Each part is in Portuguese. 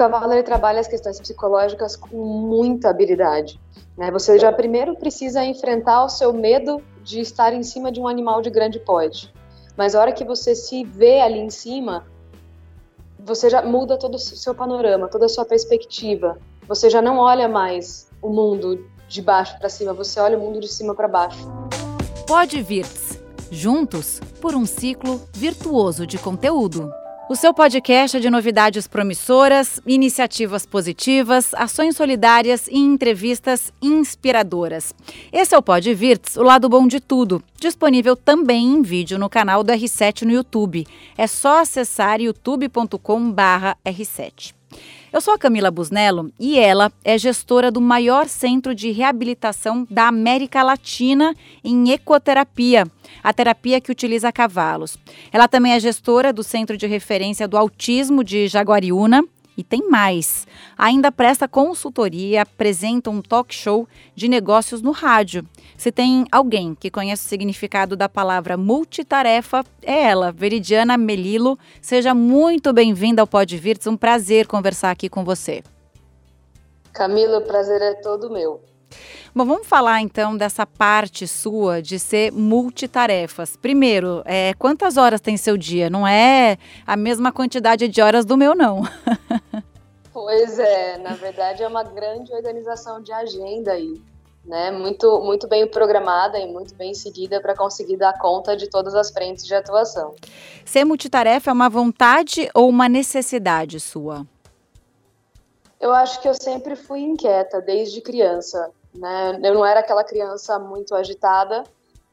cavalo ele trabalha as questões psicológicas com muita habilidade. Né? Você já primeiro precisa enfrentar o seu medo de estar em cima de um animal de grande porte. Mas a hora que você se vê ali em cima, você já muda todo o seu panorama, toda a sua perspectiva. Você já não olha mais o mundo de baixo para cima, você olha o mundo de cima para baixo. Pode Virts, juntos por um ciclo virtuoso de conteúdo. O seu podcast é de novidades promissoras, iniciativas positivas, ações solidárias e entrevistas inspiradoras. Esse é o Pod Virts, o lado bom de tudo, disponível também em vídeo no canal do R7 no YouTube. É só acessar youtube.com/r7. Eu sou a Camila Busnello e ela é gestora do maior centro de reabilitação da América Latina em ecoterapia, a terapia que utiliza cavalos. Ela também é gestora do Centro de Referência do Autismo de Jaguariúna e tem mais. Ainda presta consultoria, apresenta um talk show de negócios no rádio. Se tem alguém que conhece o significado da palavra multitarefa, é ela, Veridiana Melilo. Seja muito bem-vinda ao Pode Virtus. Um prazer conversar aqui com você. Camila, o prazer é todo meu. Bom, vamos falar então dessa parte sua de ser multitarefas. Primeiro, é, quantas horas tem seu dia? Não é a mesma quantidade de horas do meu, não. pois é, na verdade é uma grande organização de agenda aí. Né, muito, muito bem programada e muito bem seguida para conseguir dar conta de todas as frentes de atuação. Ser multitarefa é uma vontade ou uma necessidade sua? Eu acho que eu sempre fui inquieta desde criança. Né? Eu não era aquela criança muito agitada,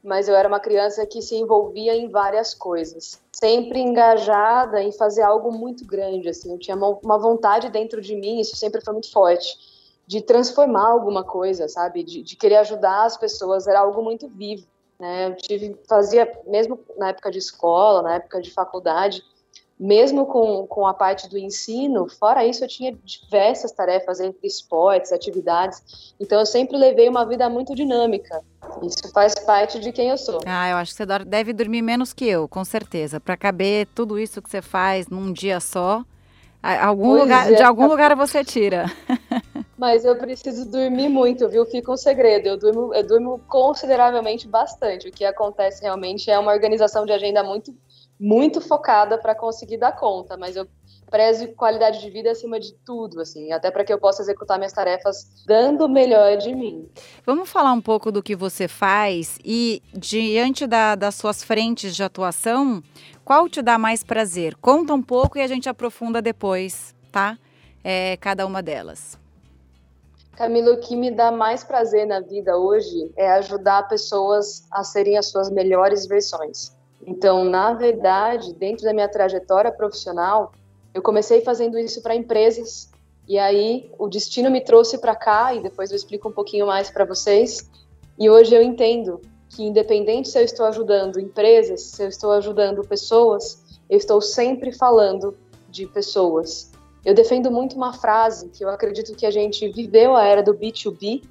mas eu era uma criança que se envolvia em várias coisas, sempre engajada em fazer algo muito grande. Assim, eu tinha uma vontade dentro de mim, isso sempre foi muito forte, de transformar alguma coisa, sabe? De, de querer ajudar as pessoas, era algo muito vivo. Né? Eu tive, fazia mesmo na época de escola, na época de faculdade, mesmo com, com a parte do ensino, fora isso, eu tinha diversas tarefas entre esportes, atividades. Então, eu sempre levei uma vida muito dinâmica. Isso faz parte de quem eu sou. Ah, eu acho que você deve dormir menos que eu, com certeza. Para caber tudo isso que você faz num dia só, algum lugar, é. de algum lugar você tira. Mas eu preciso dormir muito, viu? Fica um segredo. Eu durmo, eu durmo consideravelmente bastante. O que acontece realmente é uma organização de agenda muito muito focada para conseguir dar conta, mas eu prezo qualidade de vida acima de tudo, assim, até para que eu possa executar minhas tarefas dando o melhor de mim. Vamos falar um pouco do que você faz e diante da, das suas frentes de atuação, qual te dá mais prazer? Conta um pouco e a gente aprofunda depois, tá? É, cada uma delas. Camilo, o que me dá mais prazer na vida hoje é ajudar pessoas a serem as suas melhores versões. Então, na verdade, dentro da minha trajetória profissional, eu comecei fazendo isso para empresas e aí o destino me trouxe para cá e depois eu explico um pouquinho mais para vocês. E hoje eu entendo que independente se eu estou ajudando empresas, se eu estou ajudando pessoas, eu estou sempre falando de pessoas. Eu defendo muito uma frase que eu acredito que a gente viveu a era do B2B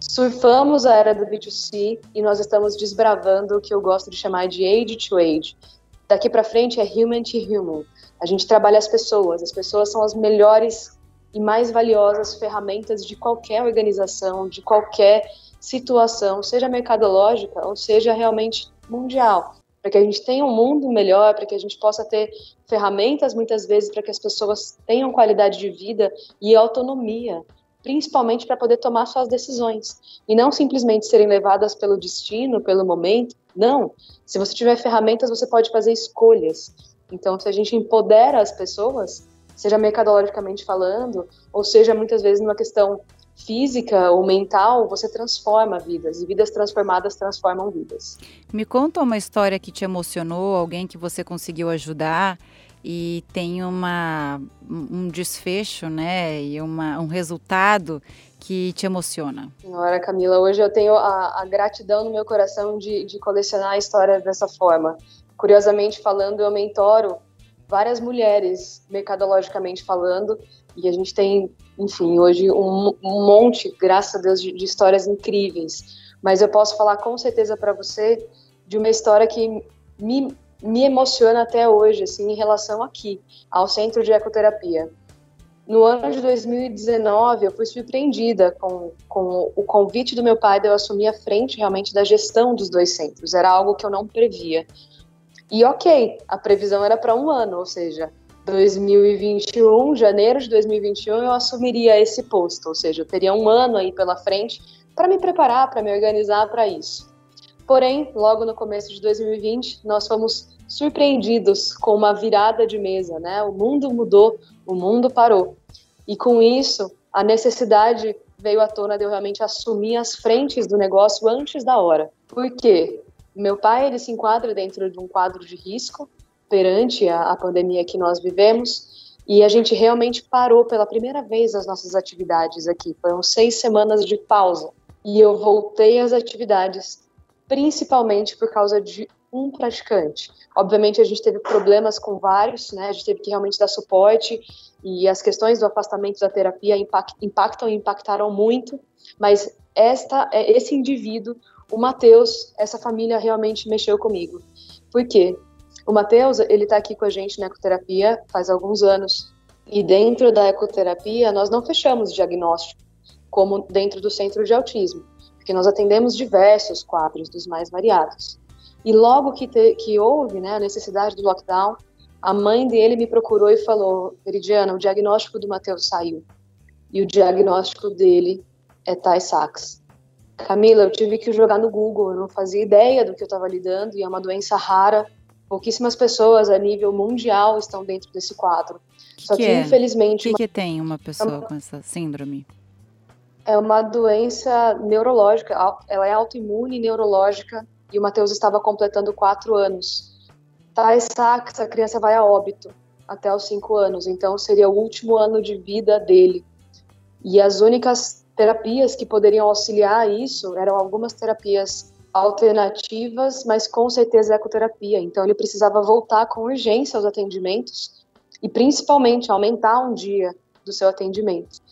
surfamos a era do B2C e nós estamos desbravando o que eu gosto de chamar de age to age. Daqui para frente é human to human. A gente trabalha as pessoas. As pessoas são as melhores e mais valiosas ferramentas de qualquer organização, de qualquer situação, seja mercadológica ou seja realmente mundial. Para que a gente tenha um mundo melhor, para que a gente possa ter ferramentas muitas vezes para que as pessoas tenham qualidade de vida e autonomia principalmente para poder tomar suas decisões e não simplesmente serem levadas pelo destino, pelo momento. Não. Se você tiver ferramentas, você pode fazer escolhas. Então, se a gente empodera as pessoas, seja mercadologicamente falando, ou seja muitas vezes numa questão física ou mental, você transforma vidas e vidas transformadas transformam vidas. Me conta uma história que te emocionou, alguém que você conseguiu ajudar e tem uma, um desfecho, né, e uma, um resultado que te emociona? Senhora Camila, hoje eu tenho a, a gratidão no meu coração de, de colecionar a história dessa forma. Curiosamente falando, eu mentoro várias mulheres, mercadologicamente falando, e a gente tem, enfim, hoje um, um monte, graças a Deus, de, de histórias incríveis. Mas eu posso falar com certeza para você de uma história que me me emociona até hoje, assim, em relação aqui, ao centro de ecoterapia. No ano de 2019, eu fui surpreendida com, com o convite do meu pai de eu assumir a frente realmente da gestão dos dois centros. Era algo que eu não previa. E ok, a previsão era para um ano, ou seja, 2021, janeiro de 2021, eu assumiria esse posto, ou seja, eu teria um ano aí pela frente para me preparar, para me organizar para isso. Porém, logo no começo de 2020, nós fomos surpreendidos com uma virada de mesa, né? O mundo mudou, o mundo parou. E com isso, a necessidade veio à tona de eu realmente assumir as frentes do negócio antes da hora. Por quê? Meu pai, ele se enquadra dentro de um quadro de risco perante a, a pandemia que nós vivemos, e a gente realmente parou pela primeira vez as nossas atividades aqui. Foram seis semanas de pausa. E eu voltei às atividades, principalmente por causa de um praticante. Obviamente a gente teve problemas com vários, né? A gente teve que realmente dar suporte e as questões do afastamento da terapia impactam e impactaram muito, mas esta é, esse indivíduo, o Matheus, essa família realmente mexeu comigo. Por quê? O Matheus, ele está aqui com a gente na ecoterapia faz alguns anos. E dentro da ecoterapia, nós não fechamos diagnóstico, como dentro do centro de autismo, porque nós atendemos diversos quadros dos mais variados. E logo que, te, que houve né, a necessidade do lockdown, a mãe dele me procurou e falou: Veridiana, o diagnóstico do Matheus saiu. E o diagnóstico dele é Tay Sachs. Camila, eu tive que jogar no Google, eu não fazia ideia do que eu estava lidando e é uma doença rara. Pouquíssimas pessoas a nível mundial estão dentro desse quadro. Que Só que, que é? infelizmente. O que, uma... que tem uma pessoa com essa síndrome? É uma doença neurológica, ela é autoimune neurológica e o Matheus estava completando quatro anos. Tais Sachs, a criança vai a óbito até os cinco anos, então seria o último ano de vida dele. E as únicas terapias que poderiam auxiliar isso eram algumas terapias alternativas, mas com certeza ecoterapia. Então ele precisava voltar com urgência aos atendimentos e principalmente aumentar um dia do seu atendimento.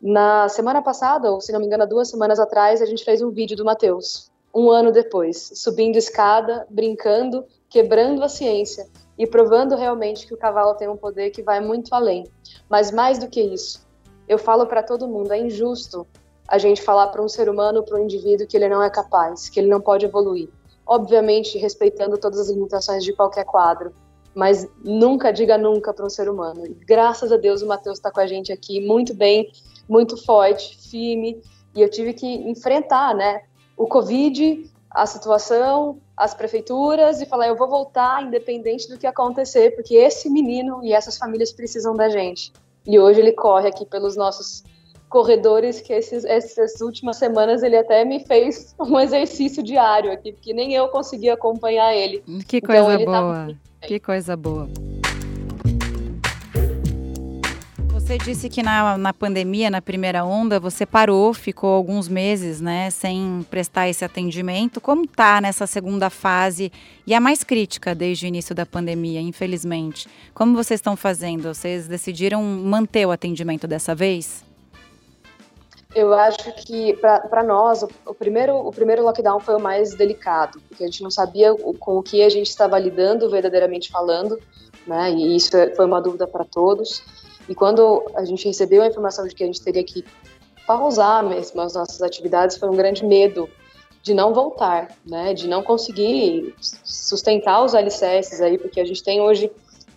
Na semana passada, ou se não me engano, duas semanas atrás, a gente fez um vídeo do Matheus, um ano depois, subindo escada, brincando, quebrando a ciência e provando realmente que o cavalo tem um poder que vai muito além. Mas mais do que isso, eu falo para todo mundo, é injusto a gente falar para um ser humano, para um indivíduo que ele não é capaz, que ele não pode evoluir. Obviamente, respeitando todas as limitações de qualquer quadro, mas nunca diga nunca para um ser humano. E graças a Deus o Matheus está com a gente aqui muito bem, muito forte, firme, e eu tive que enfrentar, né, o Covid, a situação, as prefeituras e falar eu vou voltar independente do que acontecer, porque esse menino e essas famílias precisam da gente. E hoje ele corre aqui pelos nossos corredores que esses, essas últimas semanas ele até me fez um exercício diário aqui, porque nem eu conseguia acompanhar ele. Que coisa então, boa. Que coisa boa. Você disse que na, na pandemia, na primeira onda, você parou, ficou alguns meses, né, sem prestar esse atendimento. Como tá nessa segunda fase e a mais crítica desde o início da pandemia, infelizmente? Como vocês estão fazendo? Vocês decidiram manter o atendimento dessa vez? Eu acho que para nós o, o, primeiro o primeiro lockdown foi o mais delicado, porque a gente não sabia o, com o que a gente estava lidando verdadeiramente falando, né? E isso é, foi uma dúvida para todos. E quando a gente recebeu a informação de que a gente teria que pausar mesmo as nossas atividades, foi um grande medo de não voltar, né? De não conseguir sustentar os alicerces aí, porque a gente tem hoje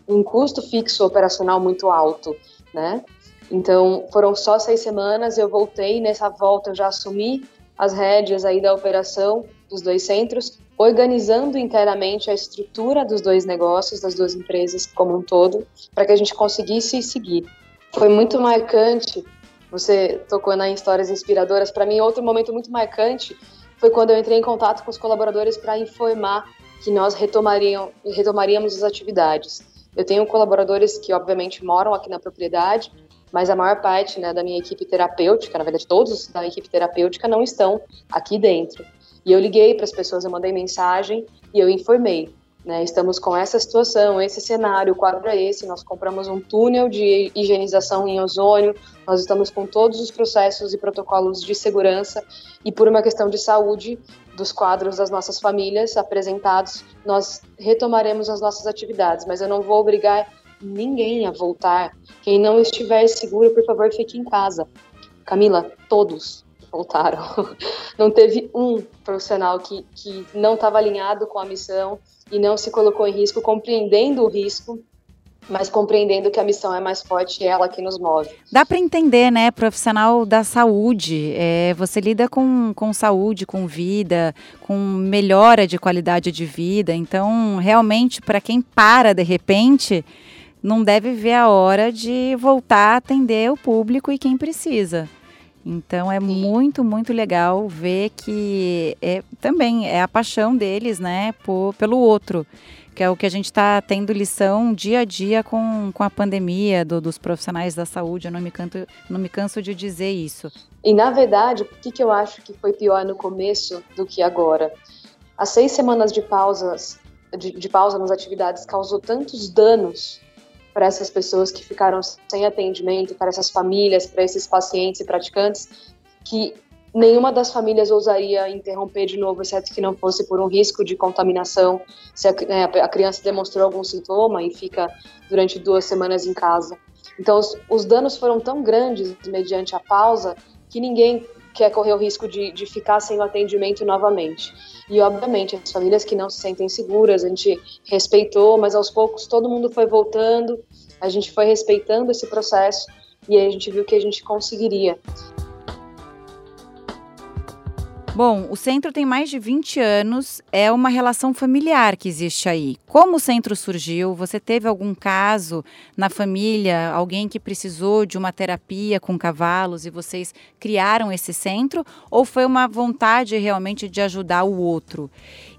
um custo fixo operacional muito alto, né? Então, foram só seis semanas, eu voltei, nessa volta eu já assumi as rédeas aí da operação dos dois centros, organizando internamente a estrutura dos dois negócios, das duas empresas como um todo, para que a gente conseguisse seguir. Foi muito marcante, você tocou em histórias inspiradoras, para mim outro momento muito marcante foi quando eu entrei em contato com os colaboradores para informar que nós retomaríamos as atividades. Eu tenho colaboradores que obviamente moram aqui na propriedade, mas a maior parte né, da minha equipe terapêutica, na verdade todos da equipe terapêutica não estão aqui dentro. E eu liguei para as pessoas, eu mandei mensagem e eu informei. Né, estamos com essa situação, esse cenário, o quadro é esse. Nós compramos um túnel de higienização em ozônio, nós estamos com todos os processos e protocolos de segurança, e por uma questão de saúde dos quadros das nossas famílias apresentados, nós retomaremos as nossas atividades, mas eu não vou obrigar ninguém a voltar. Quem não estiver seguro, por favor, fique em casa. Camila, todos voltaram. Não teve um profissional que, que não estava alinhado com a missão e não se colocou em risco, compreendendo o risco mas compreendendo que a missão é mais forte e é ela que nos move. Dá para entender, né, profissional da saúde, é, você lida com, com saúde, com vida, com melhora de qualidade de vida, então realmente para quem para de repente, não deve ver a hora de voltar a atender o público e quem precisa. Então é Sim. muito, muito legal ver que é, também é a paixão deles, né, por, pelo outro que é o que a gente está tendo lição dia a dia com, com a pandemia do, dos profissionais da saúde. Eu não me, canto, não me canso de dizer isso. E na verdade, o que, que eu acho que foi pior no começo do que agora? As seis semanas de pausas, de, de pausa nas atividades causou tantos danos para essas pessoas que ficaram sem atendimento, para essas famílias, para esses pacientes e praticantes, que nenhuma das famílias ousaria interromper de novo, exceto que não fosse por um risco de contaminação, se a, né, a criança demonstrou algum sintoma e fica durante duas semanas em casa. Então, os, os, danos foram tão grandes mediante a pausa que ninguém quer correr o risco de, de ficar sem o atendimento novamente. E, obviamente, as famílias que não se sentem seguras, a gente respeitou, mas aos poucos todo mundo foi voltando, a gente foi respeitando esse processo e a gente viu que a gente conseguiria. Bom, o centro tem mais de 20 anos, é uma relação familiar que existe aí. Como o centro surgiu? Você teve algum caso na família, alguém que precisou de uma terapia com cavalos e vocês criaram esse centro? Ou foi uma vontade realmente de ajudar o outro?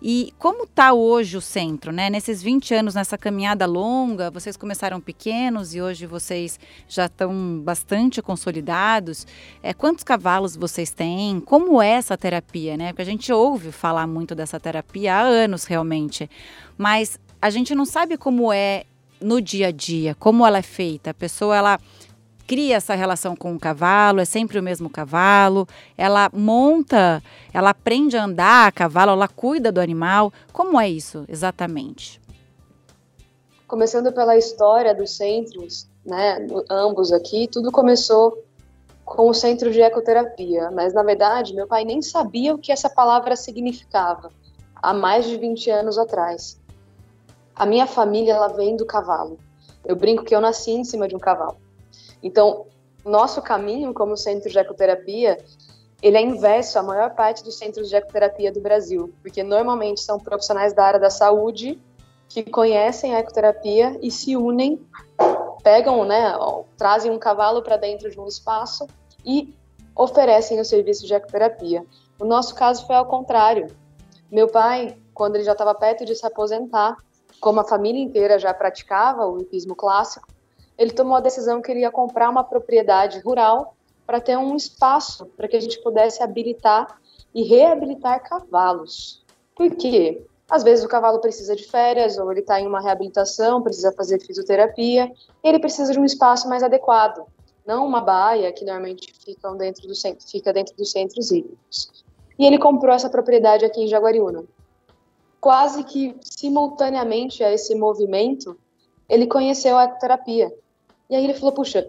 E como está hoje o centro, né? Nesses 20 anos, nessa caminhada longa, vocês começaram pequenos e hoje vocês já estão bastante consolidados. É, quantos cavalos vocês têm? Como é essa terapia, né? Porque a gente ouve falar muito dessa terapia há anos realmente. Mas a gente não sabe como é no dia a dia, como ela é feita. A pessoa ela cria essa relação com o cavalo, é sempre o mesmo cavalo, ela monta, ela aprende a andar a cavalo, ela cuida do animal. Como é isso exatamente? Começando pela história dos centros, né, ambos aqui, tudo começou com o centro de ecoterapia, mas na verdade meu pai nem sabia o que essa palavra significava há mais de 20 anos atrás. A minha família, ela vem do cavalo. Eu brinco que eu nasci em cima de um cavalo. Então, nosso caminho como centro de ecoterapia, ele é inverso à maior parte dos centros de ecoterapia do Brasil, porque normalmente são profissionais da área da saúde que conhecem a ecoterapia e se unem, pegam, né, trazem um cavalo para dentro de um espaço e oferecem o serviço de ecoterapia. O nosso caso foi ao contrário. Meu pai, quando ele já estava perto de se aposentar, como a família inteira já praticava o hipismo clássico, ele tomou a decisão que ele ia comprar uma propriedade rural para ter um espaço para que a gente pudesse habilitar e reabilitar cavalos. Por quê? Às vezes o cavalo precisa de férias ou ele está em uma reabilitação, precisa fazer fisioterapia, e ele precisa de um espaço mais adequado, não uma baia que normalmente fica dentro do centro, fica dentro dos centros hídricos. E ele comprou essa propriedade aqui em Jaguariúna quase que simultaneamente a esse movimento, ele conheceu a ecoterapia. E aí ele falou: puxa,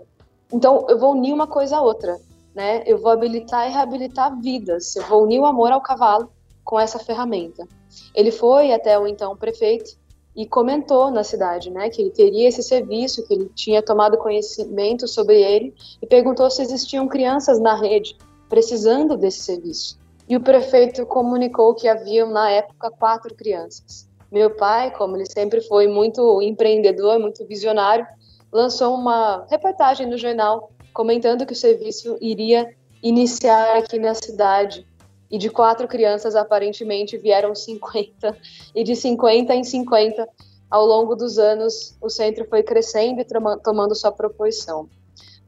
então eu vou unir uma coisa à outra, né? Eu vou habilitar e reabilitar vidas. Eu vou unir o amor ao cavalo com essa ferramenta. Ele foi até o então prefeito e comentou na cidade, né, que ele teria esse serviço, que ele tinha tomado conhecimento sobre ele e perguntou se existiam crianças na rede precisando desse serviço e o prefeito comunicou que haviam, na época, quatro crianças. Meu pai, como ele sempre foi muito empreendedor, muito visionário, lançou uma reportagem no jornal comentando que o serviço iria iniciar aqui na cidade. E de quatro crianças, aparentemente, vieram 50. E de 50 em 50, ao longo dos anos, o centro foi crescendo e tomando sua proporção.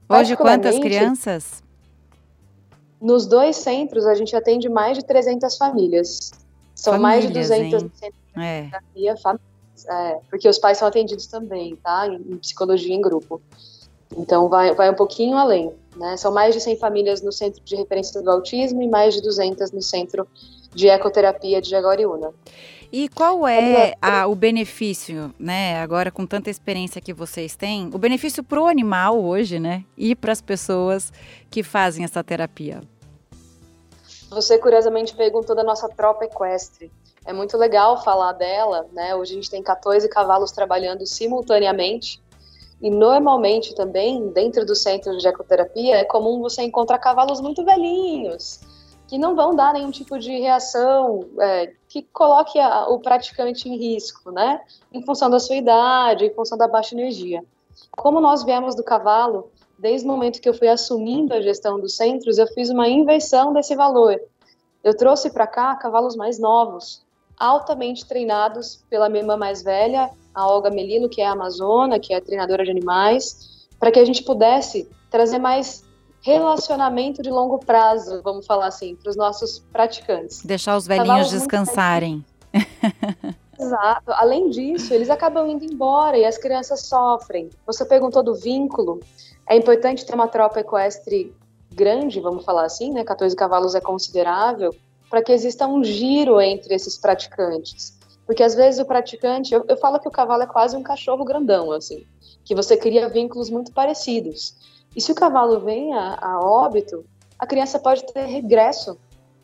Hoje, quantas crianças? Nos dois centros, a gente atende mais de 300 famílias. São famílias, mais de 200 hein? é. famílias, é, porque os pais são atendidos também, tá? Em, em psicologia em grupo. Então, vai, vai um pouquinho além. Né? São mais de 100 famílias no Centro de Referência do Autismo e mais de 200 no Centro de Ecoterapia de Jaguariúna. E qual é a, o benefício, né? Agora com tanta experiência que vocês têm, o benefício para o animal hoje, né? E para as pessoas que fazem essa terapia? Você curiosamente perguntou da nossa tropa equestre. É muito legal falar dela, né? Hoje a gente tem 14 cavalos trabalhando simultaneamente. E normalmente também, dentro do centro de ecoterapia, é comum você encontrar cavalos muito velhinhos, que não vão dar nenhum tipo de reação é, que coloque a, o praticante em risco, né? Em função da sua idade, em função da baixa energia. Como nós viemos do cavalo, desde o momento que eu fui assumindo a gestão dos centros, eu fiz uma inversão desse valor. Eu trouxe para cá cavalos mais novos, altamente treinados pela minha irmã mais velha, a Olga Melilo, que é a amazona, que é treinadora de animais, para que a gente pudesse trazer mais relacionamento de longo prazo, vamos falar assim, para os nossos praticantes. Deixar os velhinhos descansarem. Exato. Além disso, eles acabam indo embora e as crianças sofrem. Você perguntou do vínculo. É importante ter uma tropa equestre grande, vamos falar assim, né? 14 cavalos é considerável, para que exista um giro entre esses praticantes. Porque às vezes o praticante, eu, eu falo que o cavalo é quase um cachorro grandão, assim, que você cria vínculos muito parecidos. E se o cavalo vem a, a óbito, a criança pode ter regresso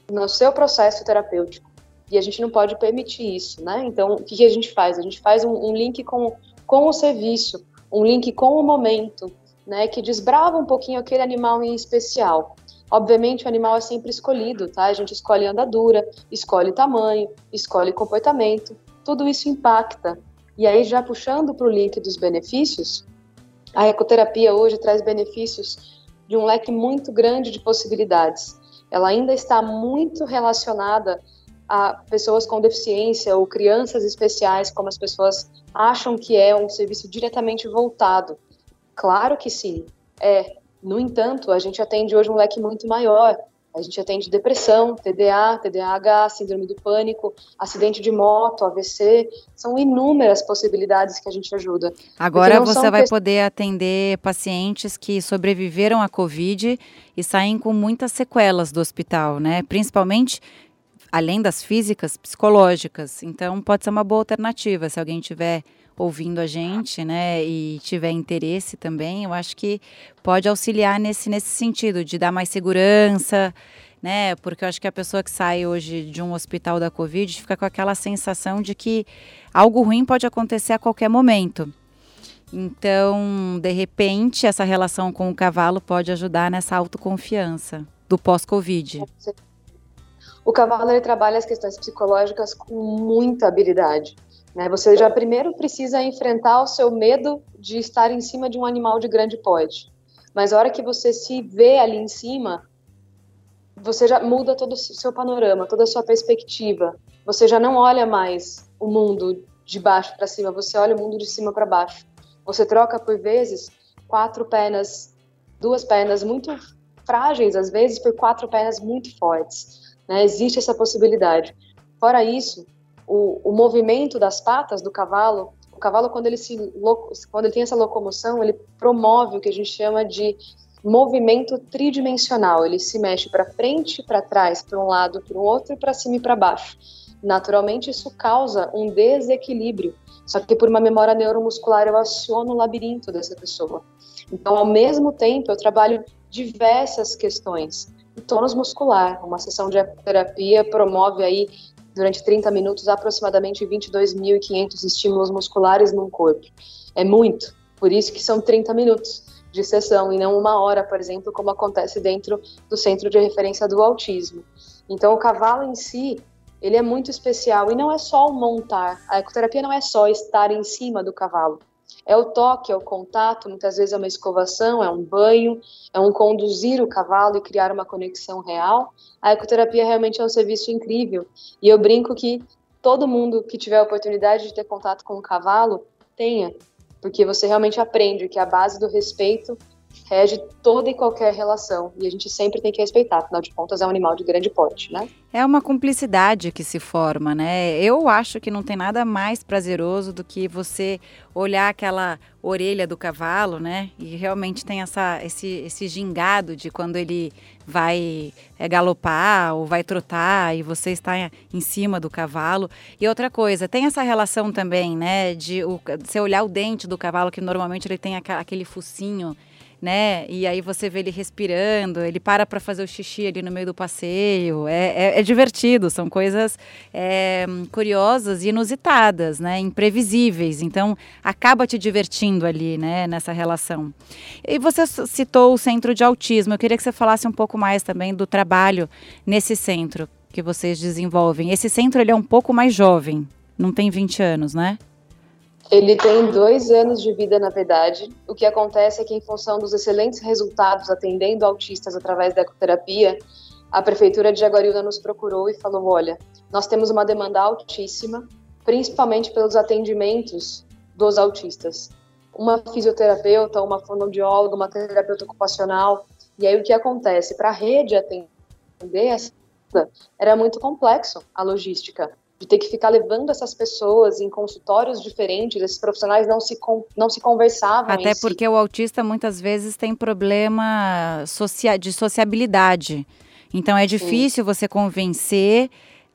no seu processo terapêutico. E a gente não pode permitir isso, né? Então, o que, a gente faz? A gente faz um, um link com, com o serviço, um link com o momento, né, que desbrava um pouquinho aquele animal em especial. Obviamente, o animal é sempre escolhido, tá? A gente escolhe andadura, escolhe tamanho, escolhe comportamento, tudo isso impacta. E aí, já puxando para o link dos benefícios, a ecoterapia hoje traz benefícios de um leque muito grande de possibilidades. Ela ainda está muito relacionada a pessoas com deficiência ou crianças especiais, como as pessoas acham que é um serviço diretamente voltado. Claro que sim, é. No entanto, a gente atende hoje um leque muito maior. A gente atende depressão, TDA, TDAH, síndrome do pânico, acidente de moto, AVC. São inúmeras possibilidades que a gente ajuda. Agora você vai que... poder atender pacientes que sobreviveram à Covid e saem com muitas sequelas do hospital, né? Principalmente além das físicas, psicológicas. Então pode ser uma boa alternativa se alguém tiver ouvindo a gente, né, e tiver interesse também, eu acho que pode auxiliar nesse, nesse sentido, de dar mais segurança, né, porque eu acho que a pessoa que sai hoje de um hospital da Covid fica com aquela sensação de que algo ruim pode acontecer a qualquer momento. Então, de repente, essa relação com o cavalo pode ajudar nessa autoconfiança do pós-Covid. O cavalo ele trabalha as questões psicológicas com muita habilidade. Né? Você já primeiro precisa enfrentar o seu medo de estar em cima de um animal de grande porte. Mas a hora que você se vê ali em cima, você já muda todo o seu panorama, toda a sua perspectiva. Você já não olha mais o mundo de baixo para cima, você olha o mundo de cima para baixo. Você troca por vezes quatro pernas, duas pernas muito frágeis às vezes por quatro pernas muito fortes. Né? Existe essa possibilidade. Fora isso, o, o movimento das patas do cavalo, o cavalo quando ele se quando ele tem essa locomoção, ele promove o que a gente chama de movimento tridimensional. Ele se mexe para frente, para trás, para um lado, para o outro, para cima e para baixo. Naturalmente, isso causa um desequilíbrio. Só que por uma memória neuromuscular eu aciono o labirinto dessa pessoa. Então, ao mesmo tempo, eu trabalho diversas questões. O tônus muscular, uma sessão de terapia promove aí durante 30 minutos aproximadamente 22.500 estímulos musculares num corpo. É muito, por isso que são 30 minutos de sessão e não uma hora, por exemplo, como acontece dentro do centro de referência do autismo. Então, o cavalo em si, ele é muito especial e não é só o montar. A ecoterapia não é só estar em cima do cavalo. É o toque, é o contato, muitas vezes é uma escovação, é um banho, é um conduzir o cavalo e criar uma conexão real. A ecoterapia realmente é um serviço incrível. E eu brinco que todo mundo que tiver a oportunidade de ter contato com o cavalo, tenha, porque você realmente aprende que a base do respeito rege toda e qualquer relação e a gente sempre tem que respeitar, afinal de contas é um animal de grande porte, né? É uma cumplicidade que se forma, né? Eu acho que não tem nada mais prazeroso do que você olhar aquela orelha do cavalo, né? E realmente tem essa, esse, esse gingado de quando ele vai é, galopar ou vai trotar e você está em cima do cavalo. E outra coisa, tem essa relação também, né? De o, você olhar o dente do cavalo, que normalmente ele tem aquele focinho né? E aí você vê ele respirando, ele para para fazer o xixi ali no meio do passeio. É, é, é divertido, são coisas é, curiosas e inusitadas, né? Imprevisíveis. Então acaba te divertindo ali, né? Nessa relação. E você citou o centro de autismo. Eu queria que você falasse um pouco mais também do trabalho nesse centro que vocês desenvolvem. Esse centro ele é um pouco mais jovem, não tem 20 anos, né? Ele tem dois anos de vida, na verdade. O que acontece é que, em função dos excelentes resultados atendendo autistas através da ecoterapia, a Prefeitura de Jaguariúna nos procurou e falou: olha, nós temos uma demanda altíssima, principalmente pelos atendimentos dos autistas. Uma fisioterapeuta, uma fonoaudióloga, uma terapeuta ocupacional. E aí o que acontece? Para a rede atender essa era muito complexo a logística de ter que ficar levando essas pessoas em consultórios diferentes, esses profissionais não se, não se conversavam. Até porque si. o autista muitas vezes tem problema socia de sociabilidade. Então é difícil Sim. você convencer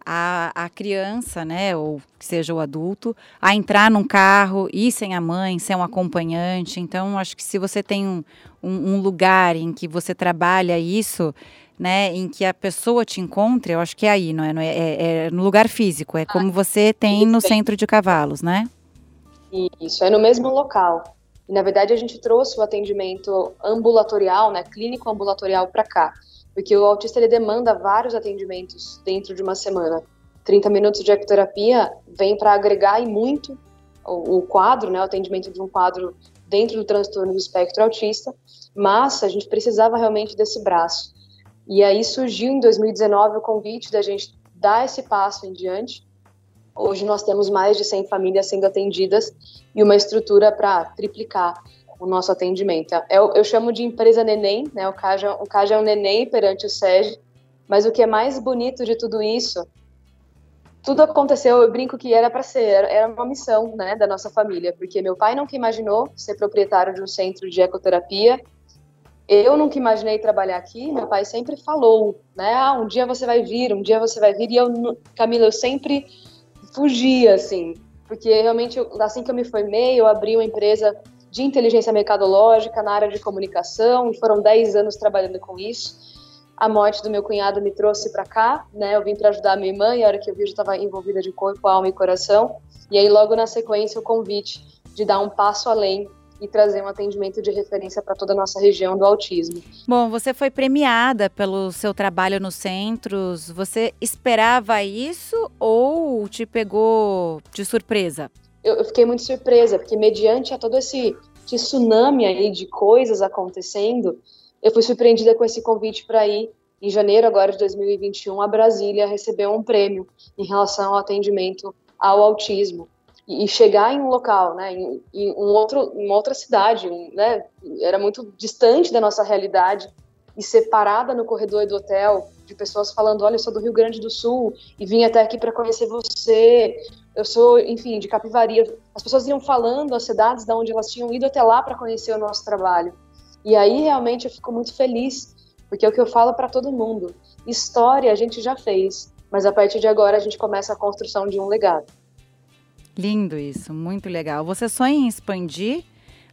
a, a criança, né, ou que seja o adulto, a entrar num carro, ir sem a mãe, sem um acompanhante. Então, acho que se você tem um, um, um lugar em que você trabalha isso, né, em que a pessoa te encontre, eu acho que é aí, não é? É, é, é no lugar físico, é ah, como você tem no centro de cavalos, né? Isso, é no mesmo local. E, na verdade, a gente trouxe o atendimento ambulatorial, né, clínico ambulatorial para cá, porque o autista ele demanda vários atendimentos dentro de uma semana. 30 minutos de ecoterapia vem para agregar e muito o, o, quadro, né, o atendimento de um quadro dentro do transtorno do espectro autista, mas a gente precisava realmente desse braço. E aí surgiu em 2019 o convite da gente dar esse passo em diante. Hoje nós temos mais de 100 famílias sendo atendidas e uma estrutura para triplicar o nosso atendimento. Eu, eu, chamo de empresa neném, né? O CAJA, o CAJA é um neném perante o SEG, mas o que é mais bonito de tudo isso, tudo aconteceu, eu brinco que era para ser, era uma missão, né, da nossa família, porque meu pai nunca imaginou ser proprietário de um centro de ecoterapia eu nunca imaginei trabalhar aqui, meu pai sempre falou, né? Ah, um dia você vai vir, um dia você vai vir. E eu, Camila, eu sempre fugia, assim, porque realmente, assim que eu me formei, eu abri uma empresa de inteligência mercadológica na área de comunicação, e foram 10 anos trabalhando com isso. A morte do meu cunhado me trouxe para cá, né? Eu vim para ajudar a minha irmã, e a hora que eu vi, eu estava envolvida de corpo, alma e coração. E aí, logo na sequência, o convite de dar um passo além e trazer um atendimento de referência para toda a nossa região do autismo. Bom, você foi premiada pelo seu trabalho nos centros. Você esperava isso ou te pegou de surpresa? Eu, eu fiquei muito surpresa, porque mediante a todo esse tsunami aí de coisas acontecendo, eu fui surpreendida com esse convite para ir em janeiro agora de 2021 a Brasília receber um prêmio em relação ao atendimento ao autismo e chegar em um local, né, em, em um outro, uma outra cidade, né, era muito distante da nossa realidade e separada no corredor do hotel de pessoas falando, olha, eu sou do Rio Grande do Sul e vim até aqui para conhecer você. Eu sou, enfim, de Capivari. As pessoas iam falando as cidades de onde elas tinham ido até lá para conhecer o nosso trabalho. E aí realmente eu fico muito feliz, porque é o que eu falo para todo mundo. História a gente já fez, mas a partir de agora a gente começa a construção de um legado. Lindo isso, muito legal. Você sonha em expandir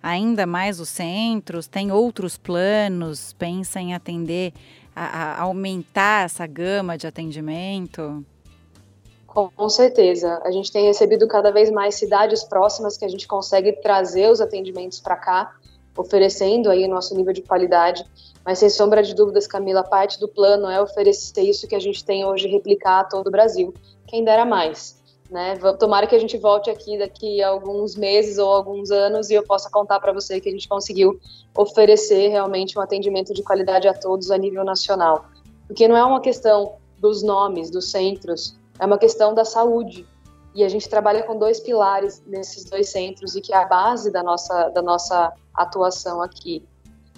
ainda mais os centros? Tem outros planos? Pensa em atender, a, a aumentar essa gama de atendimento? Com certeza. A gente tem recebido cada vez mais cidades próximas que a gente consegue trazer os atendimentos para cá, oferecendo aí nosso nível de qualidade. Mas sem sombra de dúvidas, Camila, parte do plano é oferecer isso que a gente tem hoje, replicar a todo o Brasil. Quem dera mais. Né? Tomara que a gente volte aqui daqui a alguns meses ou alguns anos e eu possa contar para você que a gente conseguiu oferecer realmente um atendimento de qualidade a todos a nível nacional. Porque não é uma questão dos nomes, dos centros, é uma questão da saúde. E a gente trabalha com dois pilares nesses dois centros e que é a base da nossa, da nossa atuação aqui.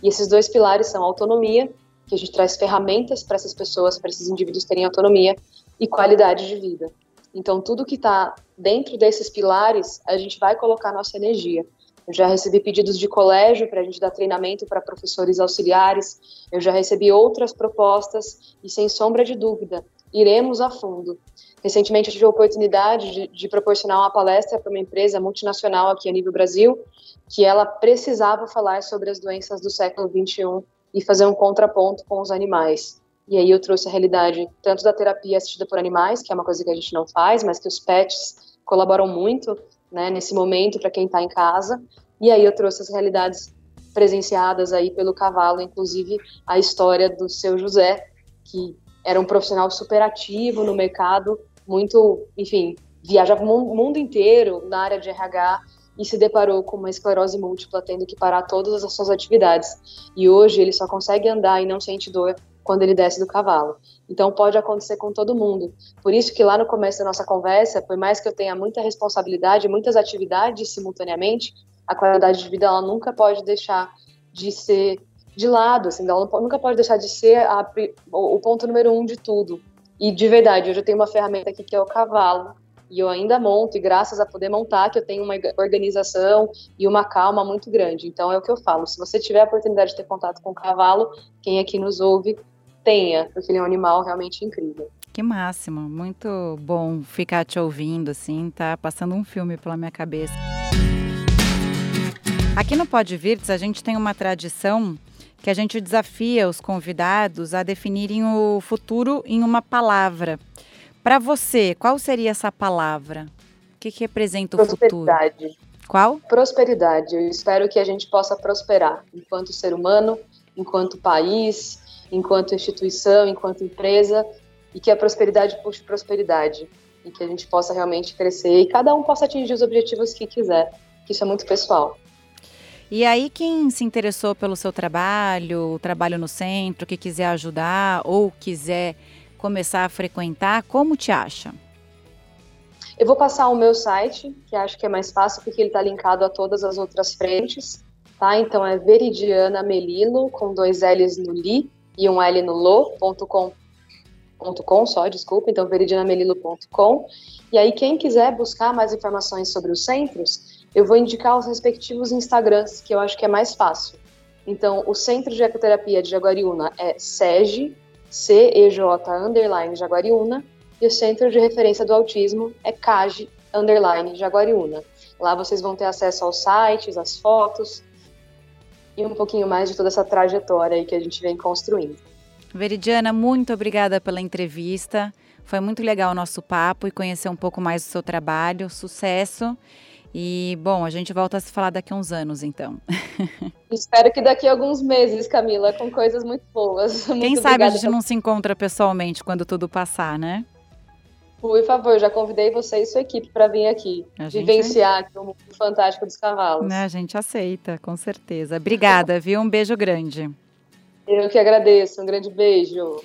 E esses dois pilares são autonomia, que a gente traz ferramentas para essas pessoas, para esses indivíduos terem autonomia, e qualidade de vida. Então, tudo que está dentro desses pilares, a gente vai colocar nossa energia. Eu já recebi pedidos de colégio para a gente dar treinamento para professores auxiliares, eu já recebi outras propostas e, sem sombra de dúvida, iremos a fundo. Recentemente, eu tive a oportunidade de, de proporcionar uma palestra para uma empresa multinacional aqui a nível Brasil, que ela precisava falar sobre as doenças do século XXI e fazer um contraponto com os animais. E aí eu trouxe a realidade tanto da terapia assistida por animais, que é uma coisa que a gente não faz, mas que os pets colaboram muito né, nesse momento para quem está em casa. E aí eu trouxe as realidades presenciadas aí pelo cavalo, inclusive a história do seu José, que era um profissional super ativo no mercado, muito, enfim, viajava o mundo inteiro na área de RH e se deparou com uma esclerose múltipla, tendo que parar todas as suas atividades. E hoje ele só consegue andar e não sente dor quando ele desce do cavalo. Então pode acontecer com todo mundo. Por isso que lá no começo da nossa conversa, por mais que eu tenha muita responsabilidade, muitas atividades simultaneamente, a qualidade de vida ela nunca pode deixar de ser de lado, assim, ela nunca pode deixar de ser a, o ponto número um de tudo. E de verdade, hoje eu tenho uma ferramenta aqui que é o cavalo, e eu ainda monto, e graças a poder montar, que eu tenho uma organização e uma calma muito grande. Então é o que eu falo: se você tiver a oportunidade de ter contato com o cavalo, quem aqui nos ouve, tenha, porque ele é um animal realmente incrível. Que máximo, muito bom ficar te ouvindo assim, tá passando um filme pela minha cabeça. Aqui no Pode Virtus a gente tem uma tradição que a gente desafia os convidados a definirem o futuro em uma palavra. Para você, qual seria essa palavra? O que, que representa o futuro? Prosperidade. Qual? Prosperidade. Eu espero que a gente possa prosperar enquanto ser humano, enquanto país, enquanto instituição, enquanto empresa, e que a prosperidade puxe prosperidade, e que a gente possa realmente crescer e cada um possa atingir os objetivos que quiser, que isso é muito pessoal. E aí, quem se interessou pelo seu trabalho, o trabalho no centro, que quiser ajudar ou quiser começar a frequentar, como te acha? Eu vou passar o meu site, que acho que é mais fácil porque ele está linkado a todas as outras frentes, tá? Então é Veridiana Melilo, com dois L's no li e um L no lo.com .com só, desculpa, então veridianamelilo.com. E aí quem quiser buscar mais informações sobre os centros, eu vou indicar os respectivos Instagrams, que eu acho que é mais fácil. Então, o Centro de Ecoterapia de Jaguariúna é SEJ, C-E-J, underline, Jaguariúna, e o Centro de Referência do Autismo é CAGE, underline, Jaguariúna. Lá vocês vão ter acesso aos sites, às fotos e um pouquinho mais de toda essa trajetória aí que a gente vem construindo. Veridiana, muito obrigada pela entrevista. Foi muito legal o nosso papo e conhecer um pouco mais do seu trabalho. Sucesso! E, bom, a gente volta a se falar daqui a uns anos, então. Espero que daqui a alguns meses, Camila, com coisas muito boas. Muito Quem sabe a gente não se encontra pessoalmente quando tudo passar, né? Por favor, já convidei você e sua equipe para vir aqui, a vivenciar gente... o mundo fantástico dos cavalos. A gente aceita, com certeza. Obrigada, viu? Um beijo grande. Eu que agradeço. Um grande beijo.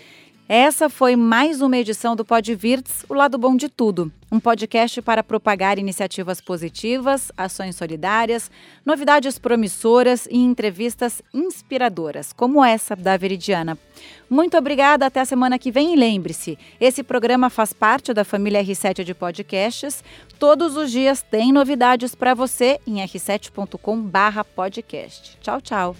Essa foi mais uma edição do Pod Virts, o lado bom de tudo. Um podcast para propagar iniciativas positivas, ações solidárias, novidades promissoras e entrevistas inspiradoras, como essa da Veridiana. Muito obrigada, até a semana que vem e lembre-se, esse programa faz parte da família R7 de podcasts. Todos os dias tem novidades para você em r7.com/podcast. Tchau, tchau.